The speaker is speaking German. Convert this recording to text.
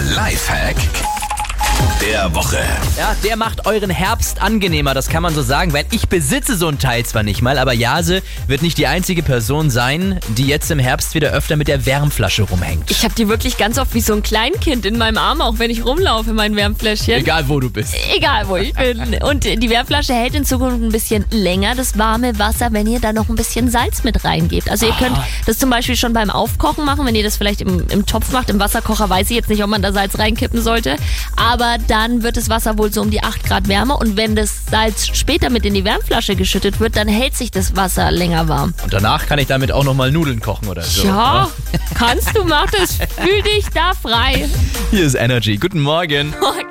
Lifehack der Woche. Ja, der macht euren Herbst angenehmer, das kann man so sagen, weil ich besitze so ein Teil zwar nicht mal, aber Jase wird nicht die einzige Person sein, die jetzt im Herbst wieder öfter mit der Wärmflasche rumhängt. Ich habe die wirklich ganz oft wie so ein Kleinkind in meinem Arm, auch wenn ich rumlaufe, mein Wärmfläschchen. Egal wo du bist. Egal, wo ich bin. Und die Wärmflasche hält in Zukunft ein bisschen länger das warme Wasser, wenn ihr da noch ein bisschen Salz mit reingebt. Also ihr könnt das zum Beispiel schon beim Aufkochen machen, wenn ihr das vielleicht im, im Topf macht. Im Wasserkocher weiß ich jetzt nicht, ob man da Salz reinkippen sollte. Aber dann wird das Wasser wohl so um die 8 Grad wärmer. Und wenn das Salz später mit in die Wärmflasche geschüttet wird, dann hält sich das Wasser länger warm. Und danach kann ich damit auch nochmal Nudeln kochen oder so. Ja, kannst du, mach das. Fühl dich da frei. Hier ist Energy. Guten Morgen. Morgen.